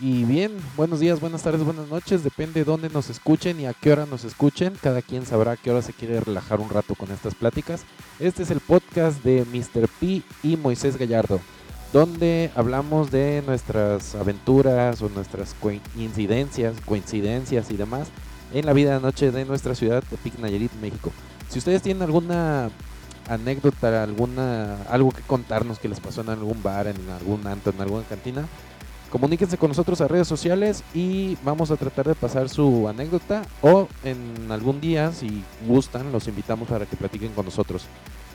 Y bien, buenos días, buenas tardes, buenas noches, depende de dónde nos escuchen y a qué hora nos escuchen. Cada quien sabrá a qué hora se quiere relajar un rato con estas pláticas. Este es el podcast de Mr. P y Moisés Gallardo, donde hablamos de nuestras aventuras o nuestras coincidencias, coincidencias y demás en la vida de noche de nuestra ciudad de Pic Nayarit, México. Si ustedes tienen alguna anécdota, alguna algo que contarnos que les pasó en algún bar, en algún anto, en alguna cantina, comuníquense con nosotros a redes sociales y vamos a tratar de pasar su anécdota o en algún día, si gustan, los invitamos para que platiquen con nosotros.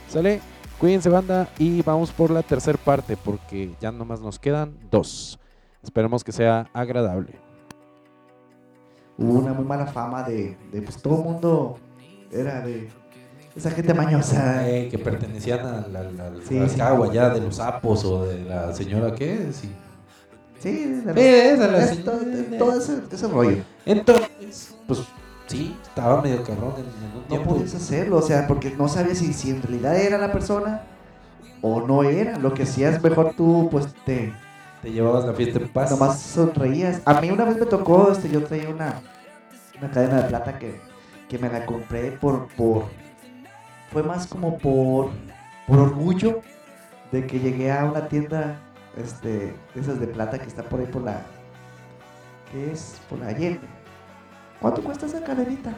¿Sale? Cuídense banda y vamos por la tercera parte porque ya nomás nos quedan dos. Esperemos que sea agradable. Hubo una muy mala fama de, de pues todo el mundo era de esa gente mañosa. Eh, que pertenecían Sí, frascado sí. allá de los sapos o de la señora qué, sí. Sí, esa la es todo, todo ese, ese rollo. Entonces, pues sí, estaba medio cabrón en, en un No tiempo. podías hacerlo, o sea, porque no sabías si, si en realidad era la persona o no era. Lo que hacías mejor tú, pues te Te llevabas la fiesta en paz. nomás sonreías. A mí una vez me tocó, este, yo traía una, una cadena de plata que, que me la compré por, por, fue más como por, por orgullo de que llegué a una tienda, este, esas de plata que está por ahí por la, ¿qué es? Por la Allende. ¿Cuánto cuesta esa cadenita?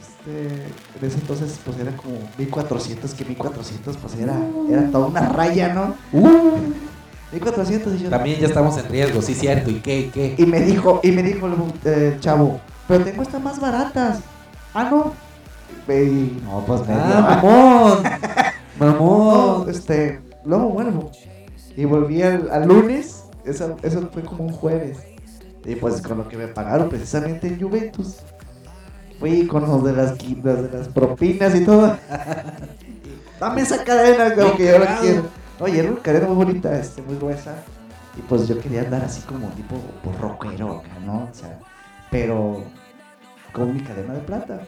Este, en ese entonces pues era como 1400, que 1400 pues era, era toda una raya, ¿no? Uh, 1400 y yo, también ya estamos en riesgo, sí, cierto. ¿Y qué? ¿Y qué? y me dijo, y me dijo el eh, chavo, pero tengo estas más baratas. Ah, no. Y, no, pues Ah, mamón. no, mamón. este, luego vuelvo. Y volví al, al lunes, eso, eso fue como un jueves. Y pues con lo que me pagaron precisamente en Juventus. Fui con los de las, los de las propinas y todo. Dame esa cadena, como que yo la quiero. Oye, era una cadena muy bonita, este, muy gruesa. Y pues yo quería andar así como tipo por rockero acá, ¿no? O sea, pero con mi cadena de plata.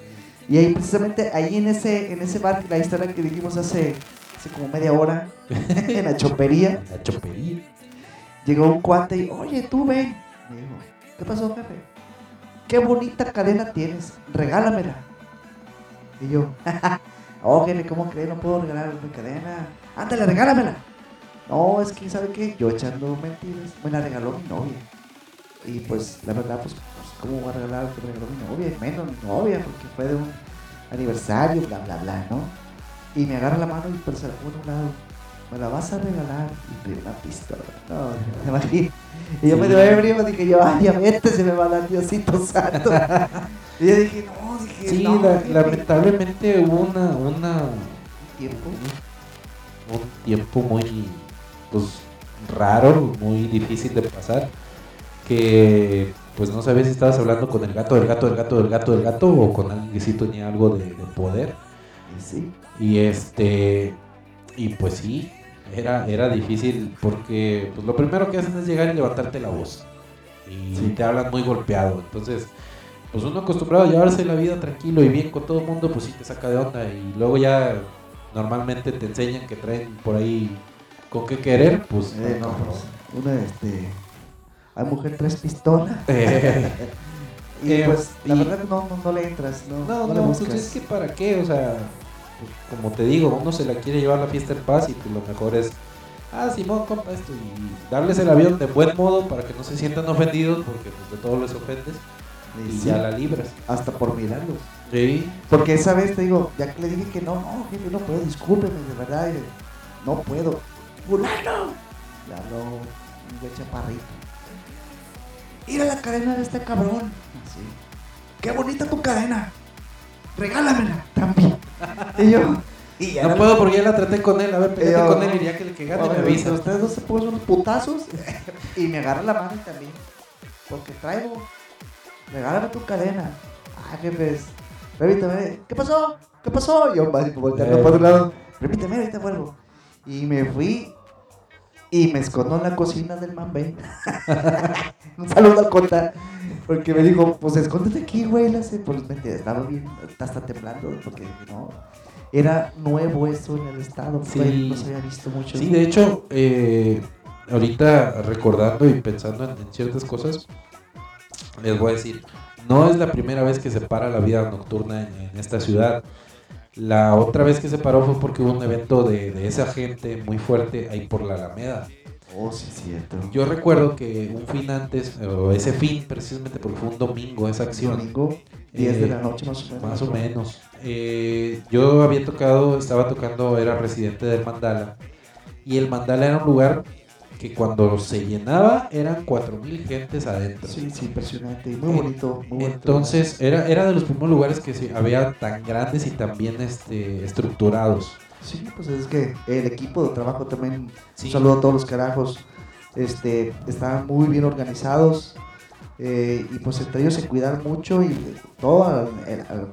Y ahí precisamente, ahí en ese, en ese bar, la historia que dijimos hace, hace como media hora, en la chopería, La chopería. llegó un cuate y, oye, tú ven. Me dijo, ¿qué pasó, jefe? Qué bonita cadena tienes, regálamela. Y yo, oh, jefe, ¿cómo crees? No puedo regalar mi cadena. Ándale, regálamela. No, es que, ¿sabe qué? Yo echando mentiras, me la regaló mi novia. Y pues, la verdad, pues, pues, ¿cómo va a regalar lo que me regaló mi novia? Menos mi novia, porque fue de un aniversario, bla, bla, bla, ¿no? Y me agarra la mano y se la pone a un lado. Me la vas a regalar y una pistola. No, me imagino. Y yo Sí. medio ebrio, dije yo, ay, ya vete, se me va a dar Diosito Santo. y yo dije, no, dije, Sí, no, la- lamentablemente hubo una, una, tiempo. un tiempo muy pues raro, muy difícil de pasar, que pues no sabes si estabas hablando con el gato, del gato, del gato, del gato, del gato, o con alguien que sí tenía algo de, de poder. Sí, Y este, y pues sí, era, era difícil porque pues lo primero que hacen es llegar y levantarte la voz. Y Sí. te hablan muy golpeado. Entonces, pues uno acostumbrado a llevarse la vida tranquilo y bien con todo el mundo, pues sí te saca de onda. Y luego ya normalmente te enseñan que traen por ahí con qué querer, pues eh, no, pues, una, este, hay mujer tres pistolas. Eh, Y eh, pues, la y- verdad, no, no, no le entras, no, No, no, no, le pues es que para qué, o sea, pues, como te digo, uno se la quiere llevar la fiesta en paz y pues lo mejor es, ah, Simón, compa esto, y darles el avión de buen modo para que no se sientan ofendidos, porque pues de todo les ofendes, Y y sí, ya la libras. hasta por mirarlos. Sí. Porque esa vez te digo, ya que le dije que no, no, jefe, no puedo, discúlpeme, de verdad, no puedo. ¡Fulano! Le habló un güey chaparrito. Mira la cadena de este cabrón. Así. ¡Qué bonita tu cadena! ¡Regálamela! También. Y yo. Y ya No puedo porque ya la traté con él, a ver, Yo- con él y ya que le que gane A me avisa. Ustedes dos se ponen unos putazos y me agarra la mano también. Porque traigo. Regálame tu cadena. Ah, jefes. Permítame. ¿Qué pasó? ¿Qué pasó? Yo volteando Eh. por otro lado. Permíteme, ahorita vuelvo. Y me fui. Y me escondo en la cocina del Mambé. Un saludo al Cota. Porque me dijo, pues escóndete aquí, güey. Le hace, pues estaba bien, hasta temblando. Porque no. Era nuevo eso en el estado. Sí. fue- no se había visto mucho. Sí, de hecho, eh, ahorita recordando y pensando en, en ciertas cosas, les voy a decir, no es la primera vez que se para la vida nocturna en, en esta ciudad. La otra vez que se paró fue porque hubo un evento de, de esa gente muy fuerte ahí por la Alameda. Oh, sí, cierto. Yo recuerdo que un fin antes, o ese fin precisamente porque fue un domingo esa acción, Domingo, 10 de Eh, la noche más o menos. más o menos. Eh, yo había tocado, estaba tocando, era residente del Mandala. Y el Mandala era un lugar que cuando se llenaba eran 4.000 gentes adentro. Sí, sí, impresionante. y Muy bonito. Muy bonito. Entonces era, era de los primeros lugares que se, había tan grandes y tan bien este, estructurados. Sí, pues es que el equipo de trabajo también. Sí. Un saludo a todos los carajos. Este, están muy bien organizados. eh, y pues entre ellos se cuidan mucho y todo al-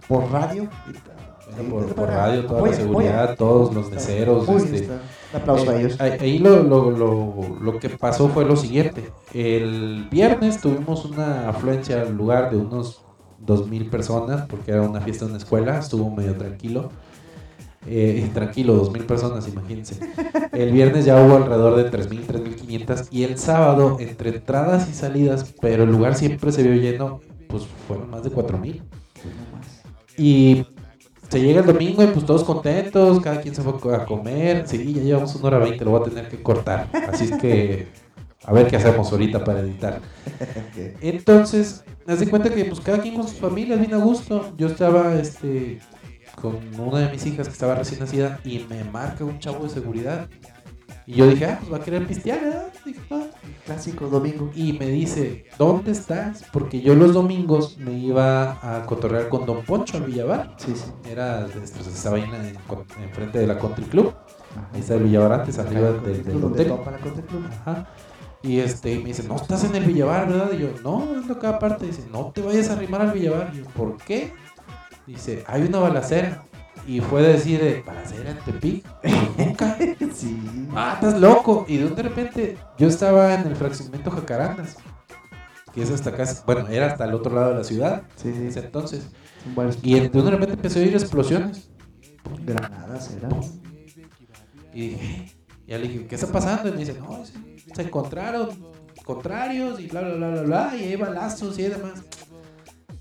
por radio. y- por, y- por radio, toda la seguridad, apoya. todos los meseros. este. Un aplauso a Eh, ellos. Ahí, ahí lo, lo, lo, lo que pasó fue lo siguiente. El viernes tuvimos una afluencia al lugar de unos 2.000 personas, porque era una fiesta en una escuela, estuvo medio tranquilo. Eh, tranquilo, 2.000 personas, imagínense. El viernes ya hubo alrededor de 3.000, 3.500 y el sábado, entre entradas y salidas, pero el lugar siempre se vio lleno, pues fueron más de 4.000. Y se llega el domingo y pues todos contentos, cada quien se fue a comer. Sí, ya llevamos una hora veinte, lo voy a tener que cortar. Así es que a ver qué hacemos ahorita para editar. Entonces, haz de cuenta que pues cada quien con sus familias, bien a gusto. Yo estaba este con una de mis hijas que estaba recién nacida y me marca un chavo de seguridad. Y yo dije, ah, pues va a querer pistear, ¿verdad? Dije, "Ah". Clásico domingo. Y me dice, ¿dónde estás? Porque yo los domingos me iba a cotorrear con Don Poncho al Villavar. Sí, sí. Era, pues, estaba ahí en, de la Country Club. Ajá. Ahí está el Villavar antes, arriba del, hotel. topa la Country Club. Ajá. Y este, y me dice, no estás en el Villavar, ¿verdad? Y yo, no, es lo que aparte. Dice, no te vayas a arrimar al Villavar. Y yo, ¿por qué? Dice, hay una balacera. Y fue decir, eh, balacera en Tepic. Nunca. Sí. Ah, estás loco. Y de un de repente, yo estaba en el fraccionamiento Jacarandas. Que es hasta casi, bueno, era hasta el otro lado de la ciudad. Sí, En sí. ese entonces. Y de un de repente empecé a oír explosiones. Granadas era. Y dije, ya le dije, ¿qué está pasando? Y me dice, no, se, se encontraron contrarios y bla, bla, bla, bla, bla, y hay balazos y demás.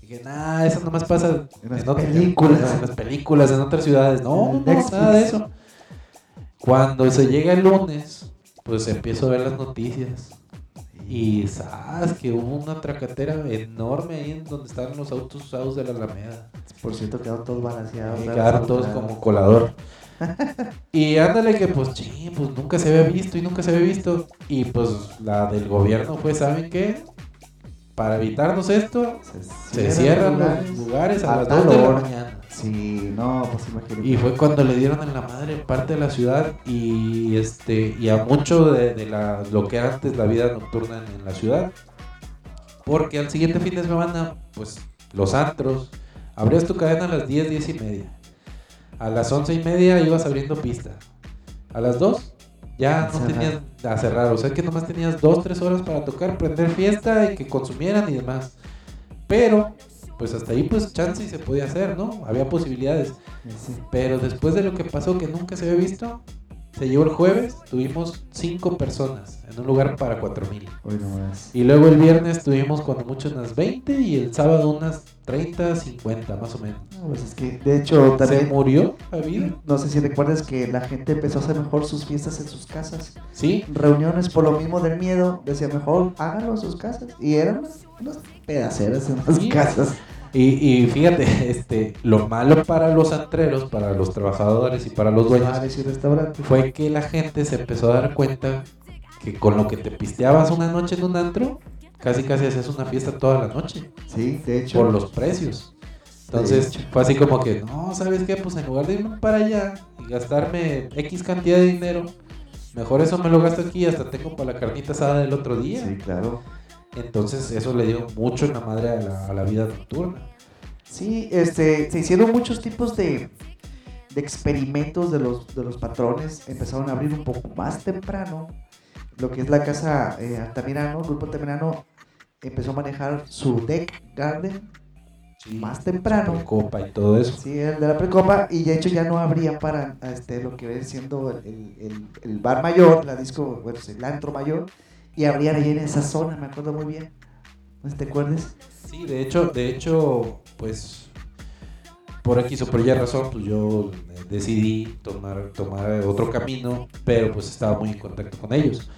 Dije, nah, eso nomás pasa En las otras- películas. en las películas, en otras ciudades. No, no, nada de eso. Cuando se llega el lunes, pues empiezo a ver las noticias. Y sabes que hubo una tracatera enorme ahí en donde estaban los autos usados de la Alameda. Por cierto, quedaron todos balanceados. Y quedaron todos como colador. Y ándale que pues, sí, pues nunca se había visto y nunca se había visto. Y pues la del gobierno fue, ¿saben qué? Para evitarnos esto, se cierran los lugares a a las tal 2 de la mañana. Sí, no, pues imagínate. Y fue cuando le dieron en la madre parte de la ciudad y este y a mucho de, de la, lo que era antes la vida nocturna en, en la ciudad. Porque al siguiente fin de semana, pues los antros, abrías tu cadena a las 10, 10 y media. A las 11 y media ibas abriendo pista. A las 2 ya no tenías a cerrar. O sea que nomás tenías 2, 3 horas para tocar, prender fiesta y que consumieran y demás. Pero, pues hasta ahí pues chance y se podía hacer, ¿no? Había posibilidades. Sí. Pero después de lo que pasó, que nunca se había visto, se llevó el jueves, tuvimos cinco personas en un lugar para 4000. Hoy nomás. Y luego el viernes tuvimos cuando mucho unas 20 y el sábado unas 30, 50 más o menos. No, pues es que, de hecho, Se también. murió la vida. No sé si recuerdas que la gente empezó a hacer mejor sus fiestas en sus casas. Sí, Reuniones por lo mismo del miedo. Decía, mejor háganlo en sus casas. Y eran unas, unas pedaceras en las Sí. casas. Y, y fíjate, este, lo malo para los antreros, para los trabajadores y para los dueños fue que la gente se empezó a dar cuenta que con lo que te pisteabas una noche en un antro, casi casi hacías una fiesta toda la noche. Sí, de hecho. por los precios. Entonces fue así como que, no, ¿sabes qué? Pues en lugar de irme para allá y gastarme X cantidad de dinero, mejor eso me lo gasto aquí y hasta tengo para la carnita asada del otro día. Sí, claro. Entonces eso le dio mucho en la madre a la, a la vida nocturna. Sí, este, se hicieron muchos tipos de, de experimentos de los, de los patrones. Empezaron a abrir un poco más temprano. Lo que es la casa eh, Altamirano, el grupo Altamirano empezó a manejar su deck garden más temprano. Copa y todo eso. Sí, el de la precopa, y de hecho ya no habría para este, lo que viene siendo el, el, el bar mayor, la disco, bueno, el antro mayor, y habrían ahí en esa zona, me acuerdo muy bien. ¿No te acuerdas? Sí, de hecho, de hecho, pues por aquí o por ya razón, pues yo decidí tomar, tomar otro camino, pero pues estaba muy en contacto con ellos.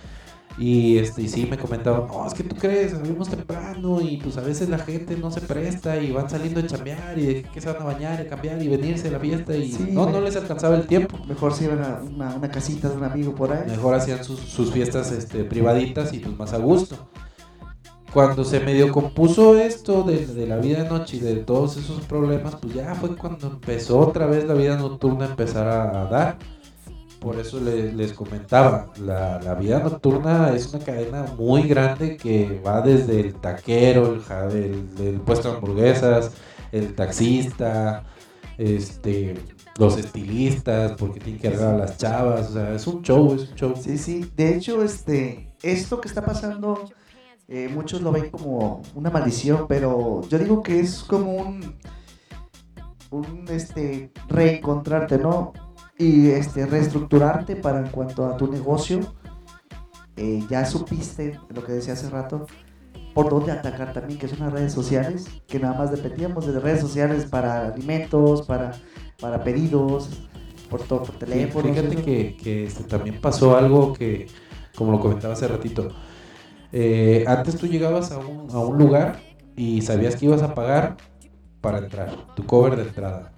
Y, este, y sí me comentaban, no, es que tú crees, salimos temprano y pues a veces la gente no se presta y van saliendo a chambear y de que se van a bañar, a cambiar y venirse a la fiesta y no, no les alcanzaba el tiempo. Mejor se iban a una, una, casita de un amigo por ahí. Mejor hacían sus, sus fiestas este, privaditas y pues más a gusto. Cuando se medio compuso esto de, de, la vida de noche y de todos esos problemas, pues ya fue cuando empezó otra vez la vida nocturna a empezar a dar por eso les, les comentaba, la, la, vida nocturna es una cadena muy grande que va desde el taquero, el, el, puesto de hamburguesas, el taxista, este, los estilistas, porque tienen que arreglar a las chavas, o sea, es un show, es un show. Sí, sí, de hecho, este, esto que está pasando, eh, muchos lo ven como una maldición, pero yo digo que es como un, un, este, reencontrarte, ¿no? Y este, reestructurarte para en cuanto a tu negocio. Eh, ya supiste lo que decía hace rato, por dónde atacar también, que son las redes sociales, que nada más dependíamos de redes sociales para alimentos, para, para pedidos, por todo, por teléfono. fíjate que, que este, también pasó algo que, como lo comentaba hace ratito, eh, antes tú llegabas a un, a un lugar y sabías que ibas a pagar para entrar, tu cover de entrada.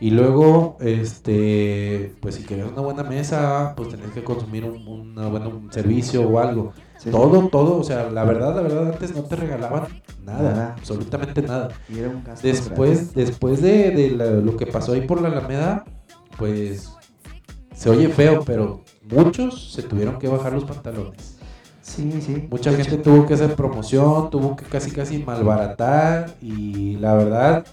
Y luego, este, pues si querías una buena mesa, pues tenías que consumir un, un servicio o algo. todo, todo, o sea, la verdad, la verdad, antes no te regalaban nada, absolutamente nada. después, después de, de lo que pasó ahí por la Alameda, pues se oye feo, pero muchos se tuvieron que bajar los pantalones. Sí, sí. Mucha gente tuvo que hacer promoción, tuvo que casi casi malbaratar y la verdad,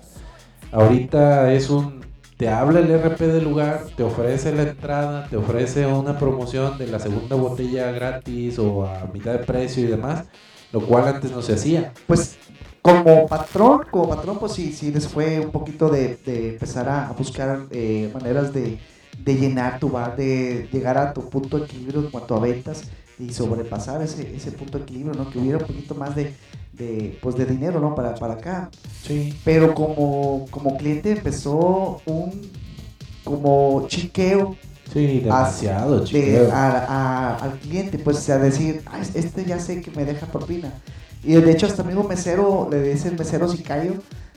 ahorita es un te habla el RP del lugar, te ofrece la entrada, te ofrece una promoción de la segunda botella gratis o a mitad de precio y demás, lo cual antes no se hacía. Pues como patrón, como patrón, pues sí, sí les fue un poquito de, empezar a, buscar eh, maneras de, de, llenar tu bar, de llegar a tu punto de equilibrio en cuanto a ventas y sobrepasar ese, ese punto de equilibrio, ¿no? Que hubiera un poquito más de, de, pues de dinero, ¿no? Para, para acá. Sí. Pero como, como cliente empezó un como chiqueo. Sí, demasiado chiqueo. al cliente, pues a decir, este ya sé que me deja propina. Y de hecho hasta mismo mesero, le dice el mesero sicario,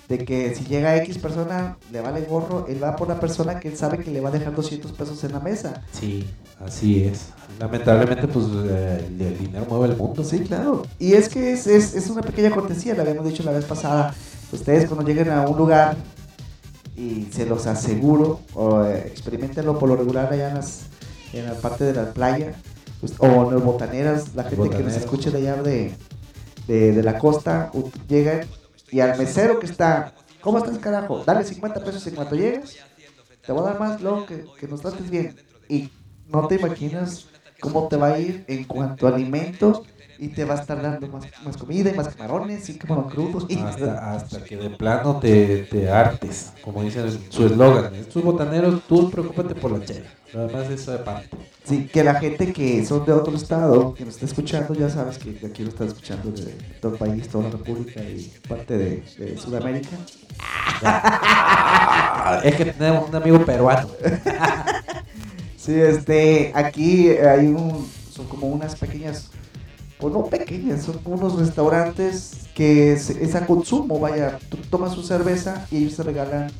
de que si llega X persona, le vale gorro, él va por la persona que él sabe que le va a dejar 200 pesos en la mesa. Sí, así es. Lamentablemente, pues eh, el, dinero mueve el mundo. Sí, claro. Y es que es, es, es una pequeña cortesía, lo habíamos dicho la vez pasada. Ustedes cuando lleguen a un lugar, y se los aseguro, o eh, experimentenlo por lo regular allá en, las, en la parte de la playa, pues, o en los botaneras, la gente que nos escuche de allá de, de, de la costa, llegan y al mesero que está, ¿cómo estás, carajo? Dale 50 pesos en cuanto llegues. Te voy a dar más, luego que, que nos trates bien. Y no te imaginas cómo te va a ir en cuanto a alimentos y te va a estar dando más, más comida y más camarones y como crudos. Hasta, hasta que de plano te, te hartes, como dice su eslogan. Estos botaneros, tú preocúpate por la chela. Nada más esa parte. Sí, que la gente que son de otro estado, que nos está escuchando, ya sabes que aquí lo está escuchando de todo el país, toda la República y parte de, de Sudamérica. es que tenemos un amigo peruano. sí, este, aquí hay un, son como unas pequeñas pues no pequeñas, son unos restaurantes que es, a consumo, vaya, tú tomas su cerveza y ellos te regalan,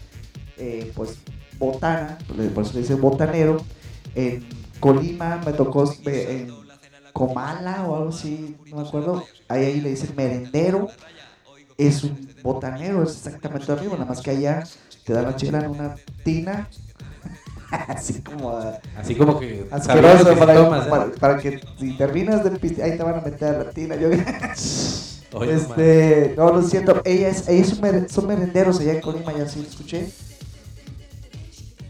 eh, pues, botana, por eso le dicen botanero. En Colima me tocó, en Comala o algo así, no me acuerdo, ahí, ahí le dicen merendero, es un botanero, es exactamente lo mismo, nada más que allá te dan la chela en una tina así como así como que asqueroso para, ¿eh? para, que si terminas del piste ahí te van a meter a la tina yo este no lo siento ellas ellas son merenderos allá en Colima ya sí lo escuché.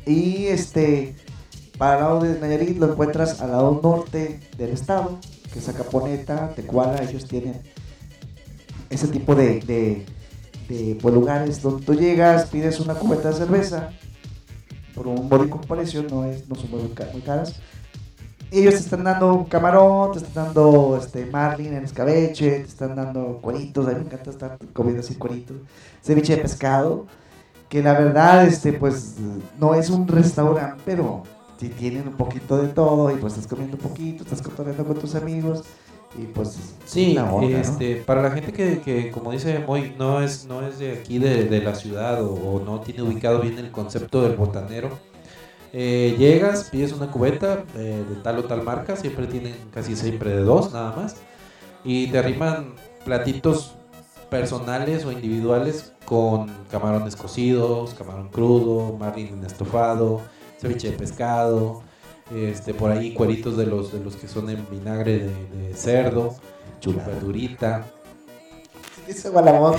Y este para el lado de Nayarit lo encuentras al lado norte del estado que es Acaponeta Tecuala ellos tienen ese tipo de, de de pues, lugares donde tú llegas, pides una cubeta de cerveza por un módico precio, no, es, no son muy, ca- muy caras. Ellos te están dando camarón, te están dando este, marlin en escabeche, te están dando cueritos, a mí me encanta estar comiendo así cueritos, ceviche de pescado, que la verdad, este, pues, no es un restaurante, pero sí tienen un poquito de todo y pues estás comiendo un poquito, estás cotorreando con tus amigos y pues Sí, este, para la gente que, que, como dice Moy, no es, no es de aquí de, de la ciudad o, o no tiene ubicado bien el concepto del botanero, eh, llegas, pides una cubeta eh, de tal o tal marca, siempre tienen casi siempre de dos nada más, y te arriman platitos personales o individuales con camarones cocidos, camarón crudo, marlin en estofado, ceviche de pescado, este, por ahí cueritos de los, de los que son en vinagre de, de cerdo, verdurita. Dice Gualamón.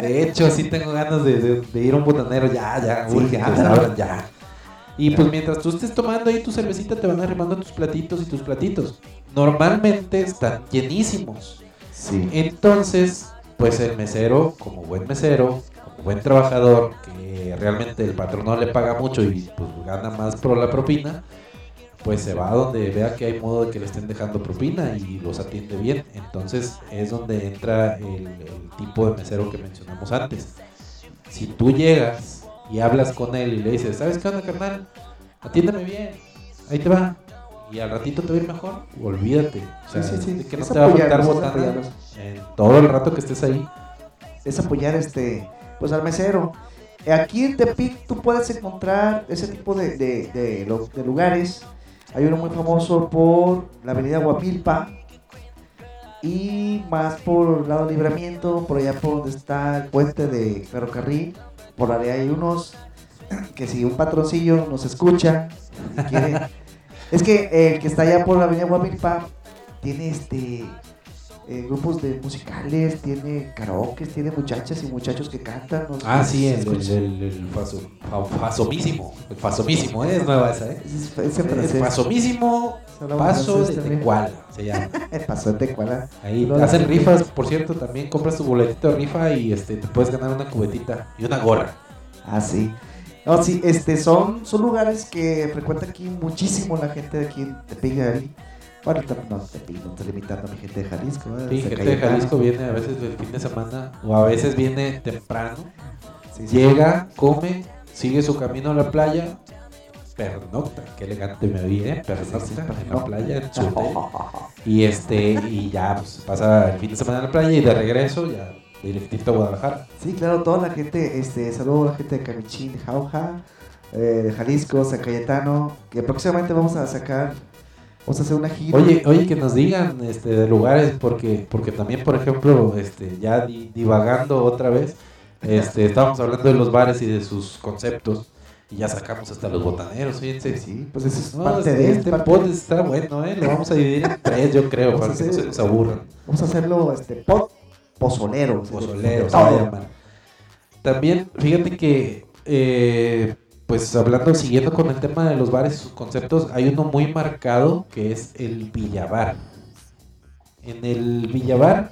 De hecho, sí tengo ganas de, de- de ir a un botanero ya, ya, Sí, urge ya. ya. Y pues mientras tú estés tomando ahí tu cervecita, te van arrimando tus platitos y tus platitos. Normalmente están llenísimos. Sí. Entonces, pues el mesero, como buen mesero, buen trabajador, que realmente el patrón no le paga mucho y pues gana más por la propina, pues se va a donde vea que hay modo de que le estén dejando propina y los atiende bien. Entonces es donde entra el, el tipo de mesero que mencionamos antes. Si tú llegas y hablas con él y le dices, ¿sabes qué onda, carnal? Atiéndeme bien, ahí te va. Y al ratito te va a ir mejor, olvídate. O sea, Sí, sí, sí. de que no Es te va a faltar botana en todo el rato que estés ahí. es apoyar este pues al mesero. Aquí en Tepic tú puedes encontrar ese tipo de, de, de lugares. Hay uno muy famoso por la avenida Guapilpa y más por el lado Libramiento, por allá por donde está el puente de ferrocarril. Por allá hay unos que si un patroncillo nos escucha, y quiere- es que el que está allá por la avenida Guapilpa tiene este eh, grupos de musicales, tiene karaoke, tiene muchachas y muchachos que cantan. no Ah, sí, el, el, el, el faso, fa- fasomísimo. El fasomísimo, ¿eh? es nueva esa, ¿eh? Es- es El fasomísimo paso de. Tecuala, se llama. El paso de Tecuala. Ahí No, hacen rifas, por cierto, también compras tu boletito de rifa y este te puedes ganar una cubetita y una gorra. Ah, sí. No, sí, este, son, son lugares que frecuenta aquí muchísimo la gente de aquí en Tepic. Bueno, no, Tepic, no estoy limitando a mi gente de Jalisco. ¿verdad? Sí, Se gente de. Jalisco viene a veces del fin de semana o a veces viene temprano, Sí, sí. llega, come, sigue su camino a la playa, pernocta, qué elegante me vi, ¿eh? Pernocta en la playa, en su hotel. Y este, y ya pues, pasa el fin de semana en la playa y de regreso ya directito a Guadalajara. Sí, claro, toda la gente, este, saludo a la gente de Camichín, Jauja, eh, de Jalisco, San Cayetano, que próximamente vamos a sacar, vamos a hacer una gira. Oye, oye, que nos digan este, de lugares, porque, porque también, por ejemplo, este, ya di- divagando otra vez, este, estábamos hablando de los bares y de sus conceptos, y ya sacamos hasta los botaneros, fíjense. Sí, pues eso es No, parte este, de este parte- pod está bueno, ¿eh? Lo vamos a dividir en tres, yo creo, para que no se nos aburran. Vamos a hacerlo, este, pod pozolero. Pozolero, se va a llamar. También, fíjate que, eh, pues hablando, siguiendo con el tema de los bares y sus conceptos, hay uno muy marcado que es el Villabar. En el Villabar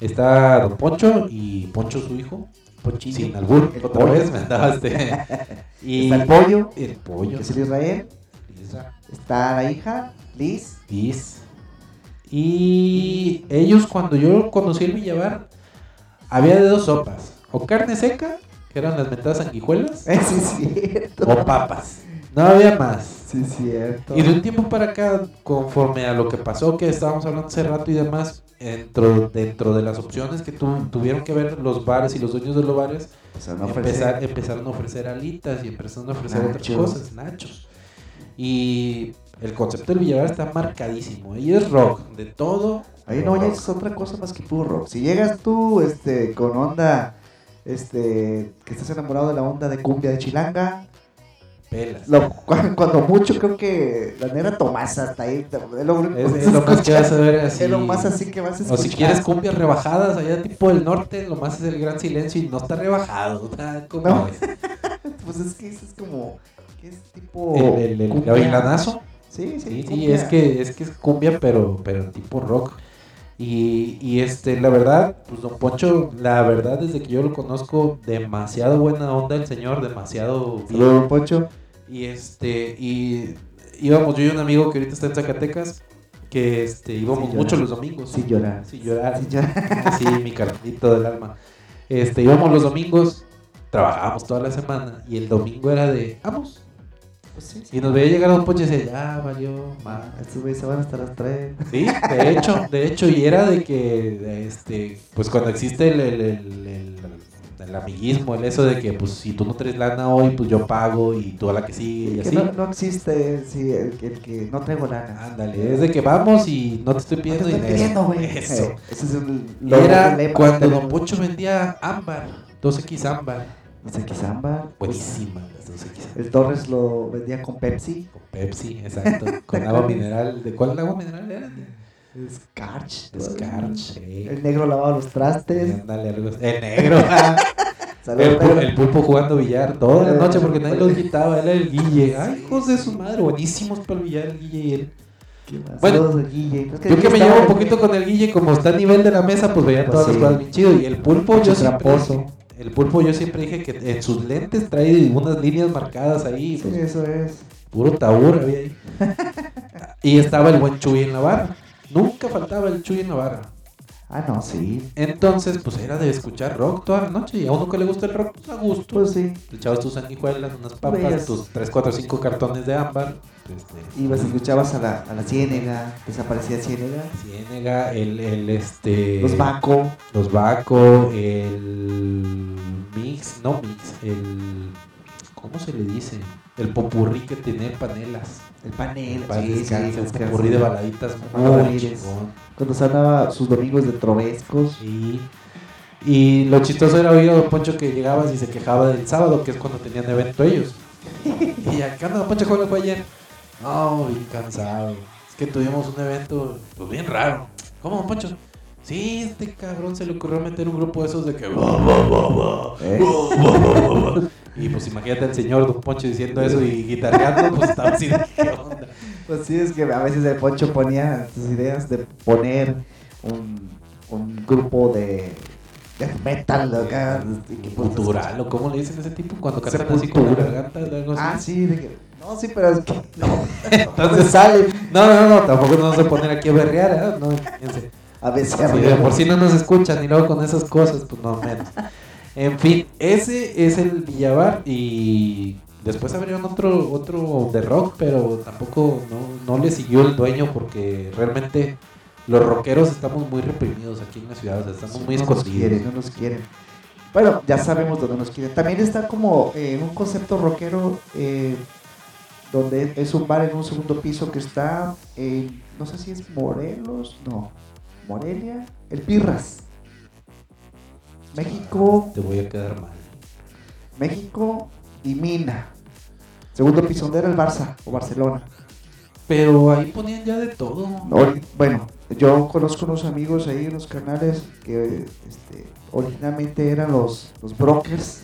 está Don Poncho y Poncho su hijo, Ponchillo. sin albur, El otra pollo. vez me andaba este. Y Está el pollo, el pollo. que es el Israel. Lisa, Está la hija, Liz. Liz. Y ellos cuando yo conocí el Villabar, había de dos sopas. O carne seca, que eran las mentadas sanguijuelas, sí, es cierto. o papas. No había más. Sí, es cierto. Y de un tiempo para acá, conforme a lo que pasó, que estábamos hablando hace rato y demás, dentro, dentro de las opciones que tu- tuvieron que ver los bares y los dueños de los bares, Empezaron a ofrecer- empezar- empezaron a ofrecer alitas y empezaron a ofrecer otras cosas, nachos. Y el concepto del Villavar está marcadísimo. Y es rock, de todo. Ahí no rock. oyes otra cosa más que puro rock. Si llegas tú este, con onda, este, que estás enamorado de la onda de cumbia de Chilanga, Pelas. lo- cuando mucho creo que la negra Tomasa hasta ahí. Es lo, único Es, que es lo más que vas a ver así. Es lo más así que vas a O escuchar. si quieres cumbias rebajadas allá tipo del norte, lo más es el gran silencio y no está rebajado. está como No. es. Pues es que eso es como. que es tipo. el, el. Sí, sí. Sí, sí, es que es que es cumbia, pero, pero tipo rock. Y, y este, la verdad, pues don Poncho, la verdad desde que yo lo conozco, demasiado buena onda el señor, demasiado bien. Saludos, don Poncho. Y este, y íbamos yo y un amigo que ahorita está en Zacatecas, que este, íbamos mucho los domingos. Sin llorar. Sin llorar. Sin llorar. Sí, mi carnito del alma. Este, íbamos los domingos, trabajábamos toda la semana, y el domingo era de, vamos. Pues sí, Y nos veía llegar Don Poncho y decía, ya valió, más. Estos güeyes se van hasta las 3. Sí, de hecho, de hecho, y era de que, este, pues cuando existe el, el, el, el- el amiguismo, el eso de que, pues si tú no traes lana hoy, pues yo pago y tú a la que sigue y así. no, no existe sí, el, el que no traigo lana. Ándale, es de que vamos y no te estoy No te pidiendo estoy dinero. pidiendo. Eso. Eh, Ese es el era cuando Don. Poncho vendía ámbar, 2X ámbar. Zamba. pues, Buenísima las 2X ámbar. el Torres lo vendía con Pepsi. Con Pepsi, exacto. Con agua mineral. ¿De cuál agua mineral era? Scarch. El negro lavaba los trastes. Así. El negro. Saludos, El, pu- negro. el pulpo jugando billar toda la noche porque nadie lo quitaba. Él era el Guille. Ay, hijos de su madre. Buenísimos para el billar, el Guille y él. Bueno, Guille. Es Yo que me llevo un poquito con el Guille, como está a nivel de la mesa, pues veía Pues todas sí. las cosas bien chido. Y el pulpo, yo siempre. El pulpo, yo siempre dije que en sus lentes trae unas líneas marcadas ahí. Sí, pues, eso es. Puro tabur había ahí. y estaba el buen Chuy en la barra. Nunca faltaba el Chuy en la barra. Ah, no, sí. Entonces, pues era de escuchar rock toda la noche. Y a uno que le gusta el rock, pues a gusto. Pues sí. Te echabas tus sanguijuelas, unas papas, tus 3, 4, 5 cartones de ámbar. Este, Ibas escuchabas a la, a la ciénega. Desaparecía ciénega. Ciénega, el, el este. Los Baco. Los Baco, el mix, no mix, el. ¿Cómo se le dice? El popurrí que tiene panelas. El panel. Paz Sí, sí, popurrí de baladitas muy chingón. Cuando sonaba sus domingos de trovescos. Y, y lo chistoso era oír a Don Poncho que llegabas y se quejaba del sábado, que es cuando tenían evento ellos. Y acá anda Don Poncho, ¿cómo fue ayer? No, bien cansado. Es que tuvimos un evento pues, bien raro. ¿Cómo, Don Poncho? Sí, este cabrón se le ocurrió meter un grupo de esos de que... "Ba, ba, ba, ba, ¿Eh? ba, ba, ba, ba". Y pues imagínate al señor Don Poncho diciendo eso y guitarreando, pues estaba así de qué onda. Pues sí, es que a veces el Poncho ponía sus ideas de poner un, un grupo de metal acá. que, pues, Cultural, o cómo le dicen a ese tipo cuando cantan así con la garganta, algo así. Ah, sí, de que, no, sí, pero es que no, Entonces sale. No, no, no, tampoco nos vamos a poner aquí a berrear, ¿eh? No, fíjense. A veces Si de por sí no nos escuchan y luego con esas cosas, pues no menos. En fin, ese es el Villabar y después abrieron otro otro de rock, pero tampoco no, no le siguió el dueño porque realmente los rockeros estamos muy reprimidos aquí en la ciudad, o sea, estamos muy no nos escondidos. quieren, no nos quieren. Bueno, ya sabemos dónde nos quieren. También está como eh, un concepto rockero eh, donde es un bar en un segundo piso que está en, no sé si es Morelos, no, Morelia, el Pirras. México, Te voy a quedar mal. México y Mina. Segundo piso, donde era el Barça o Barcelona. Pero ahí ponían ya de todo. Ori- Bueno, yo conozco unos amigos ahí, unos canales que este, originalmente eran los, los Brokers,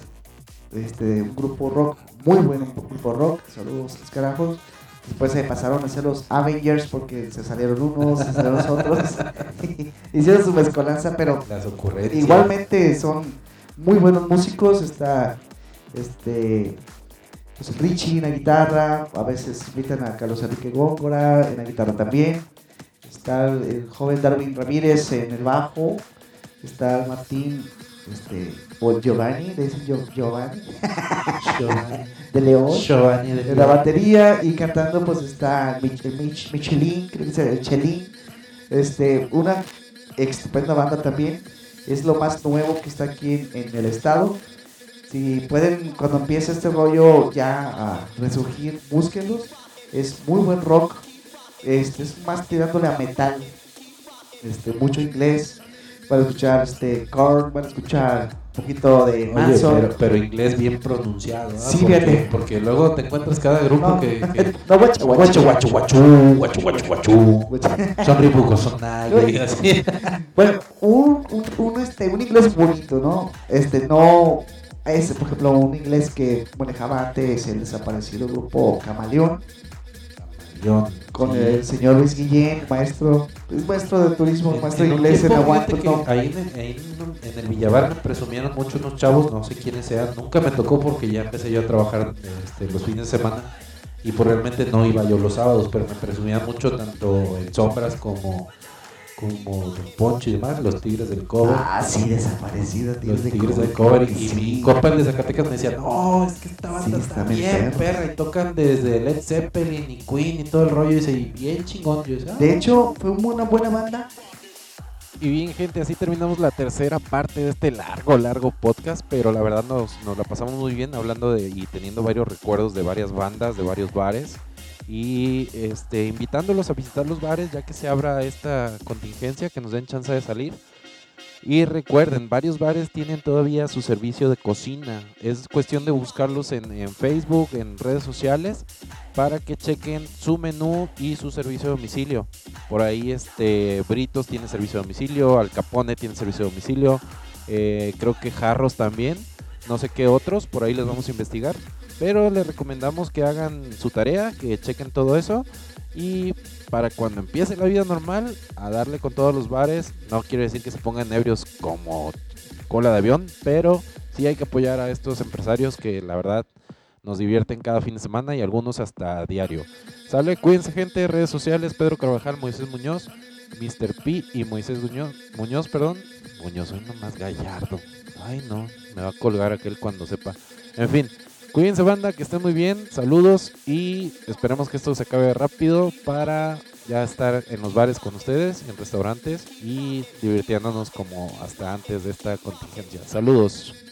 este, un grupo rock, muy bueno, un grupo rock, saludos los carajos. Después se pasaron a ser los Avengers porque se salieron unos, se salieron los otros. Hicieron su mezcolanza, pero Las ocurrencias. igualmente son muy buenos músicos. Está este pues, Richie en la guitarra, a veces invitan a Carlos Enrique Góngora en la guitarra también. Está el, el joven Darwin Ramírez en el bajo. Está Martín este, Giovanni, le dicen Gio- Giovanni, Giovanni. de León. Giovanni de la batería y cantando pues está Mich- Mich- Michelin, creo que es el. Este, una estupenda banda también. Es lo más nuevo que está aquí en, en el estado. Si pueden, cuando empiece este rollo ya a resurgir, búsquenlos. Es muy buen rock. Este, es más tirándole a metal. Este, mucho inglés. Van a escuchar este Korn, van a escuchar un poquito de Oye, Manson. pero, pero inglés bien pronunciado. ¿ah? Sí, porque, fíjate. porque luego te encuentras cada grupo No, que, que- no, guacho, guacho, guacho, guacho, guacho, guacho. Guacha. Son ribucos, son así. Bueno, un, un, un, este, un inglés bonito, ¿no? Este, no, ese, por ejemplo, un inglés que manejaba antes el desaparecido grupo Camaleón. Guión. Con el señor Luis Guillén, maestro, es maestro de turismo, En- maestro de inglés en Aguanto. Ahí, en, ahí en- en el Villavar me presumieron mucho unos chavos, no sé quiénes sean. Nunca me tocó porque ya empecé yo a trabajar este, los fines de semana y pues realmente no iba yo los sábados, pero me presumían mucho tanto en sombras como, como Don Poncho y demás, los Tigres del Cover. Ah, sí, desaparecido, Los tigres de cover y, mi compa de Zacatecas me decía, no, es que esta banda Sí, está está bien bien perro". perra y tocan desde Led Zeppelin y Queen y todo el rollo y dice, y bien chingón. Yo decía, "Ah". De hecho, fue una buena banda. Y bien, gente, así terminamos la tercera parte de este largo, largo podcast, pero la verdad nos, nos la pasamos muy bien hablando de y teniendo varios recuerdos de varias bandas, de varios bares y este invitándolos a visitar los bares ya que se abra esta contingencia, que nos den chance de salir. Y recuerden, varios bares tienen todavía su servicio de cocina. Es cuestión de buscarlos en, en Facebook, en redes sociales, para que chequen su menú y su servicio de domicilio. Por ahí este Britos tiene servicio de domicilio, Al Capone tiene servicio de domicilio, eh, creo que Jarros también, no sé qué otros, por ahí les vamos a investigar. Pero les recomendamos que hagan su tarea, que chequen todo eso y para cuando empiece la vida normal, a darle con todos los bares. No quiero decir que se pongan ebrios como cola de avión, pero sí hay que apoyar a estos empresarios que la verdad nos divierten cada fin de semana y algunos hasta diario. Sale, cuídense gente, redes sociales, Pedro Carvajal, Moisés Muñoz, Mr. P y Moisés Muñoz, Muñoz, perdón. Muñoz, soy nomás gallardo. Ay no, me va a colgar aquel cuando sepa. En fin, cuídense banda, que estén muy bien, saludos y esperemos que esto se acabe rápido para ya estar en los bares con ustedes, en restaurantes y divirtiéndonos como hasta antes de esta contingencia. Saludos.